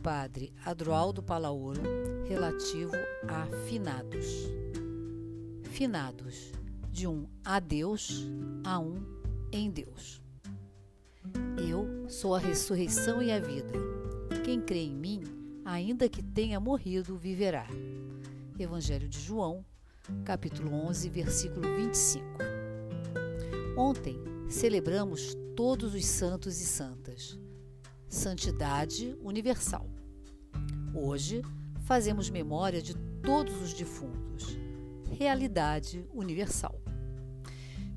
padre Adroaldo Palaoro relativo a finados. Finados, de um a Deus a um em Deus. Eu sou a ressurreição e a vida. Quem crê em mim, ainda que tenha morrido, viverá. Evangelho de João, capítulo 11, versículo 25. Ontem celebramos todos os santos e santas. Santidade universal. Hoje fazemos memória de todos os defuntos. Realidade universal.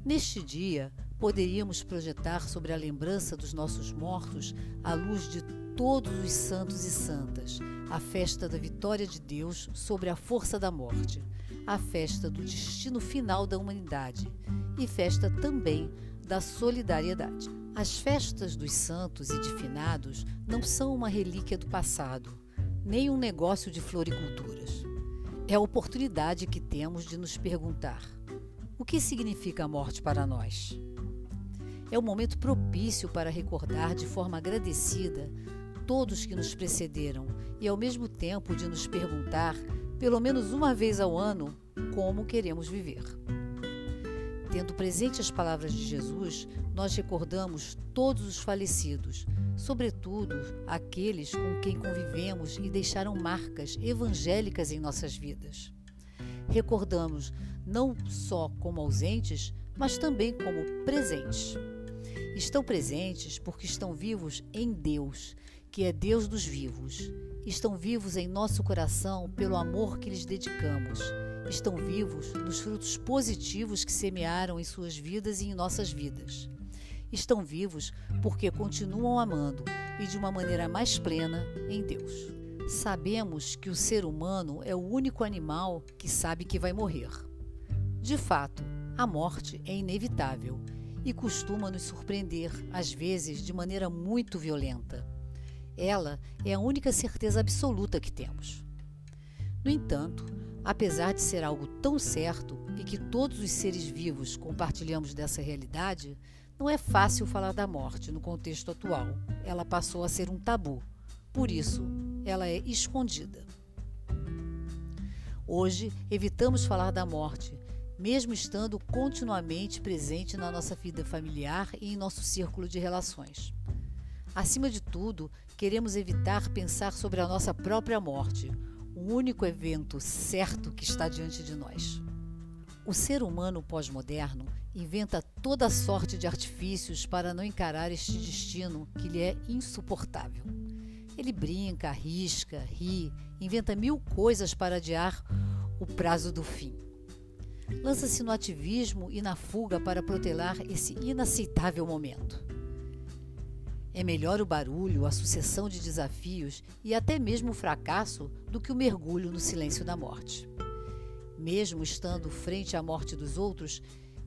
Neste dia, poderíamos projetar sobre a lembrança dos nossos mortos a luz de todos os santos e santas, a festa da vitória de Deus sobre a força da morte, a festa do destino final da humanidade e festa também da solidariedade. As festas dos santos e de finados não são uma relíquia do passado, nem um negócio de floriculturas. É a oportunidade que temos de nos perguntar: o que significa a morte para nós? É o momento propício para recordar de forma agradecida todos que nos precederam e, ao mesmo tempo, de nos perguntar, pelo menos uma vez ao ano, como queremos viver. Tendo presente as palavras de Jesus, nós recordamos todos os falecidos, sobretudo aqueles com quem convivemos e deixaram marcas evangélicas em nossas vidas. Recordamos não só como ausentes, mas também como presentes. Estão presentes porque estão vivos em Deus, que é Deus dos vivos. Estão vivos em nosso coração pelo amor que lhes dedicamos. Estão vivos nos frutos positivos que semearam em suas vidas e em nossas vidas. Estão vivos porque continuam amando e de uma maneira mais plena em Deus. Sabemos que o ser humano é o único animal que sabe que vai morrer. De fato, a morte é inevitável e costuma nos surpreender, às vezes de maneira muito violenta. Ela é a única certeza absoluta que temos. No entanto, apesar de ser algo tão certo e que todos os seres vivos compartilhamos dessa realidade, não é fácil falar da morte no contexto atual. Ela passou a ser um tabu. Por isso, ela é escondida. Hoje, evitamos falar da morte, mesmo estando continuamente presente na nossa vida familiar e em nosso círculo de relações. Acima de tudo, queremos evitar pensar sobre a nossa própria morte, o único evento certo que está diante de nós. O ser humano pós-moderno inventa toda sorte de artifícios para não encarar este destino que lhe é insuportável. Ele brinca, arrisca, ri, inventa mil coisas para adiar o prazo do fim. Lança-se no ativismo e na fuga para protelar esse inaceitável momento. É melhor o barulho, a sucessão de desafios e até mesmo o fracasso do que o mergulho no silêncio da morte. Mesmo estando frente à morte dos outros,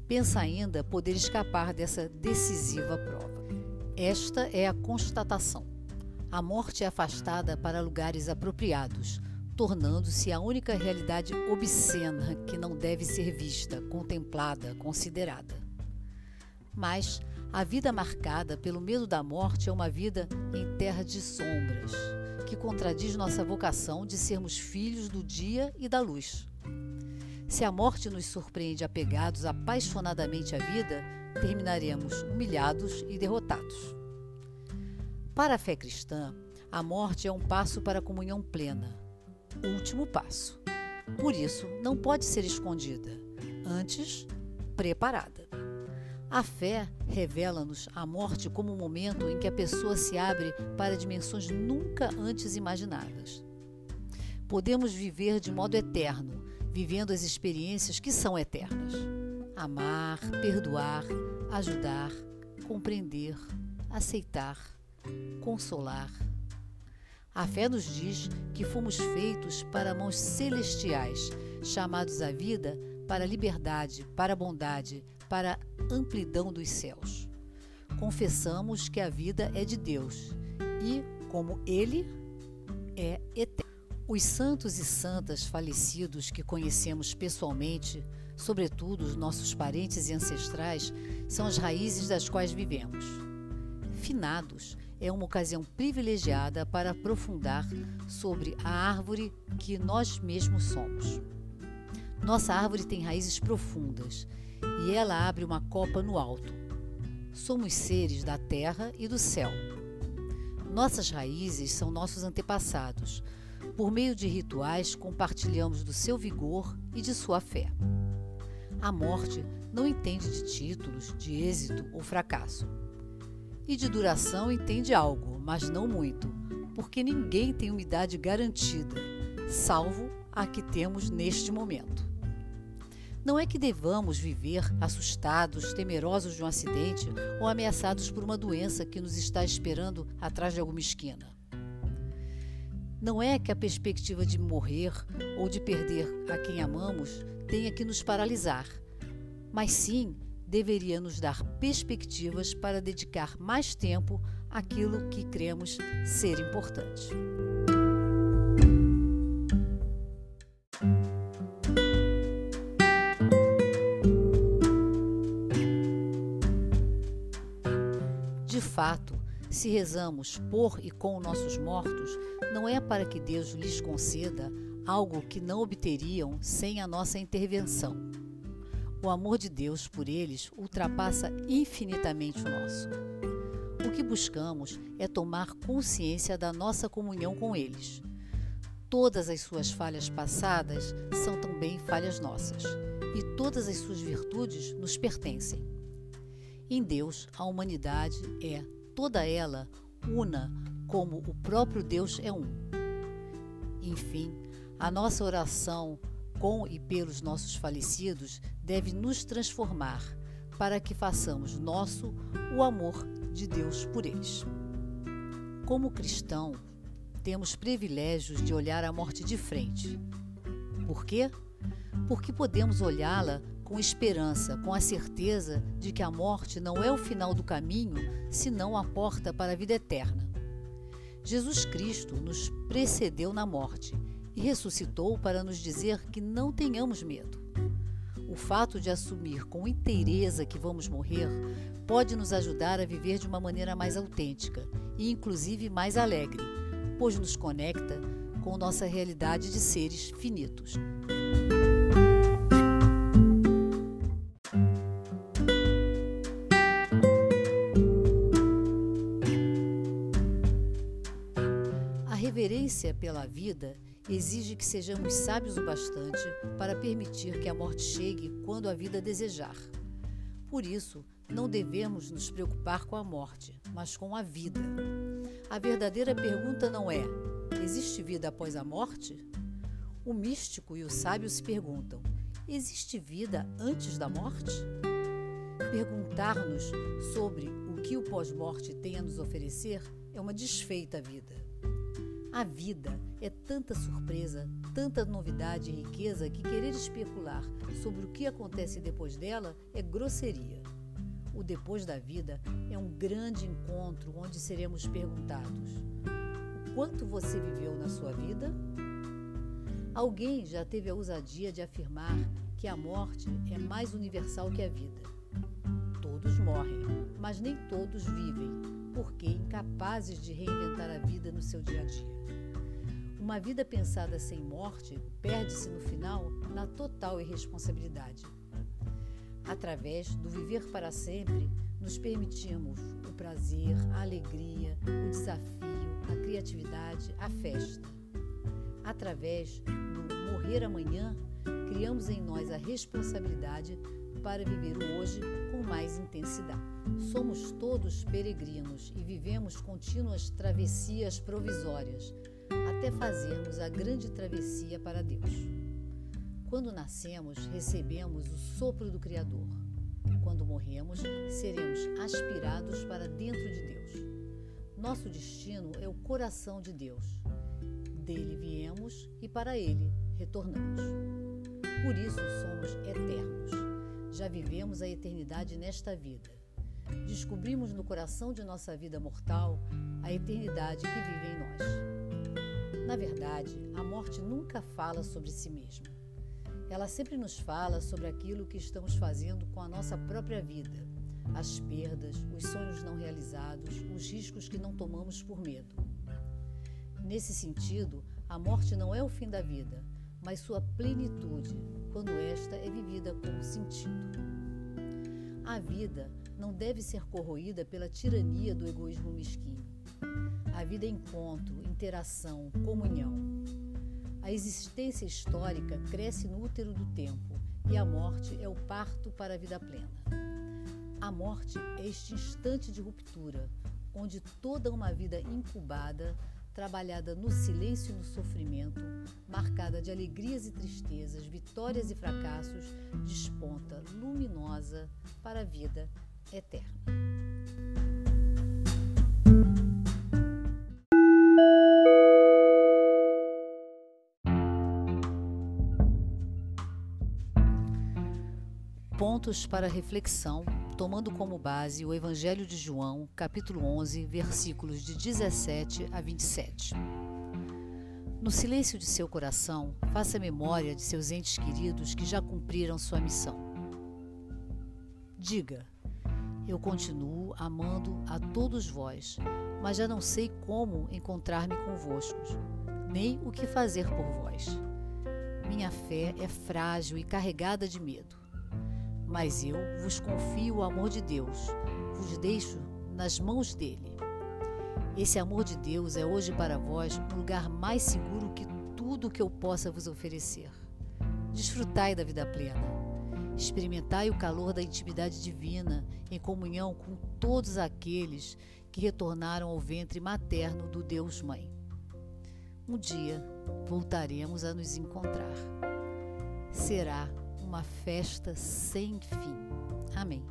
pensa ainda poder escapar dessa decisiva prova. Esta é a constatação. A morte é afastada para lugares apropriados, tornando-se a única realidade obscena que não deve ser vista, contemplada, considerada. Mas a vida marcada pelo medo da morte é uma vida em terra de sombras, que contradiz nossa vocação de sermos filhos do dia e da luz. Se a morte nos surpreende apegados apaixonadamente à vida, terminaremos humilhados e derrotados. Para a fé cristã, a morte é um passo para a comunhão plena, último passo. Por isso, não pode ser escondida, antes, preparada. A fé revela-nos a morte como um momento em que a pessoa se abre para dimensões nunca antes imaginadas. Podemos viver de modo eterno, vivendo as experiências que são eternas. Amar, perdoar, ajudar, compreender, aceitar, consolar. A fé nos diz que fomos feitos para mãos celestiais, chamados à vida para a liberdade, para a bondade, para a amplidão dos céus. Confessamos que a vida é de Deus e, como Ele, é eterno. Os santos e santas falecidos que conhecemos pessoalmente, sobretudo os nossos parentes e ancestrais, são as raízes das quais vivemos. Finados é uma ocasião privilegiada para aprofundar sobre a árvore que nós mesmos somos. Nossa árvore tem raízes profundas e ela abre uma copa no alto. Somos seres da terra e do céu. Nossas raízes são nossos antepassados. Por meio de rituais, compartilhamos do seu vigor e de sua fé. A morte não entende de títulos, de êxito ou fracasso. E de duração entende algo, mas não muito, porque ninguém tem uma idade garantida, salvo a que temos neste momento. Não é que devamos viver assustados, temerosos de um acidente ou ameaçados por uma doença que nos está esperando atrás de alguma esquina. Não é que a perspectiva de morrer ou de perder a quem amamos tenha que nos paralisar, mas sim deveria nos dar perspectivas para dedicar mais tempo àquilo que cremos ser importante. Se rezamos por e com nossos mortos, não é para que Deus lhes conceda algo que não obteriam sem a nossa intervenção. O amor de Deus por eles ultrapassa infinitamente o nosso. O que buscamos é tomar consciência da nossa comunhão com eles. Todas as suas falhas passadas são também falhas nossas, e todas as suas virtudes nos pertencem. Em Deus, a humanidade é, toda ela, una, como o próprio Deus é um. Enfim, a nossa oração com e pelos nossos falecidos deve nos transformar para que façamos nosso o amor de Deus por eles. Como cristão, temos privilégios de olhar a morte de frente. Por quê? Porque podemos olhá-la com esperança, com a certeza de que a morte não é o final do caminho, senão a porta para a vida eterna. Jesus Cristo nos precedeu na morte e ressuscitou para nos dizer que não tenhamos medo. O fato de assumir com inteireza que vamos morrer pode nos ajudar a viver de uma maneira mais autêntica e, inclusive, mais alegre, pois nos conecta com nossa realidade de seres finitos. Vida exige que sejamos sábios o bastante para permitir que a morte chegue quando a vida desejar. Por isso, não devemos nos preocupar com a morte, mas com a vida. A verdadeira pergunta não é: existe vida após a morte? O místico e o sábio se perguntam: existe vida antes da morte? Perguntar-nos sobre o que o pós-morte tem a nos oferecer é uma desfeita vida. A vida é tanta surpresa, tanta novidade e riqueza que querer especular sobre o que acontece depois dela é grosseria. O depois da vida é um grande encontro onde seremos perguntados: o quanto você viveu na sua vida? Alguém já teve a ousadia de afirmar que a morte é mais universal que a vida. Todos morrem, mas nem todos vivem, porque incapazes de reinventar a vida no seu dia a dia. Uma vida pensada sem morte perde-se no final na total irresponsabilidade. Através do viver para sempre, nos permitimos o prazer, a alegria, o desafio, a criatividade, a festa. Através do morrer amanhã, criamos em nós a responsabilidade para viver o hoje mais intensidade. Somos todos peregrinos e vivemos contínuas travessias provisórias até fazermos a grande travessia para Deus. Quando nascemos, recebemos o sopro do Criador. Quando morremos, seremos aspirados para dentro de Deus. Nosso destino é o coração de Deus. Dele viemos e para ele retornamos. Por isso somos eternos. Já vivemos a eternidade nesta vida. Descobrimos no coração de nossa vida mortal a eternidade que vive em nós. Na verdade, a morte nunca fala sobre si mesma. Ela sempre nos fala sobre aquilo que estamos fazendo com a nossa própria vida, as perdas, os sonhos não realizados, os riscos que não tomamos por medo. Nesse sentido, a morte não é o fim da vida, mas sua plenitude, quando esta é vivida com sentido. A vida não deve ser corroída pela tirania do egoísmo mesquinho. A vida é encontro, interação, comunhão. A existência histórica cresce no útero do tempo e a morte é o parto para a vida plena. A morte é este instante de ruptura, onde toda uma vida incubada trabalhada no silêncio e no sofrimento, marcada de alegrias e tristezas, vitórias e fracassos, desponta luminosa para a vida eterna. Pontos para reflexão tomando como base o Evangelho de João, capítulo 11, versículos de 17 a 27. No silêncio de seu coração, faça memória de seus entes queridos que já cumpriram sua missão. Diga: Eu continuo amando a todos vós, mas já não sei como encontrar-me convosco, nem o que fazer por vós. Minha fé é frágil e carregada de medo. Mas eu vos confio o amor de Deus, vos deixo nas mãos dele. Esse amor de Deus é hoje para vós um lugar mais seguro que tudo que eu possa vos oferecer. Desfrutai da vida plena. Experimentai o calor da intimidade divina em comunhão com todos aqueles que retornaram ao ventre materno do Deus Mãe. Um dia voltaremos a nos encontrar. Será uma festa sem fim. Amém.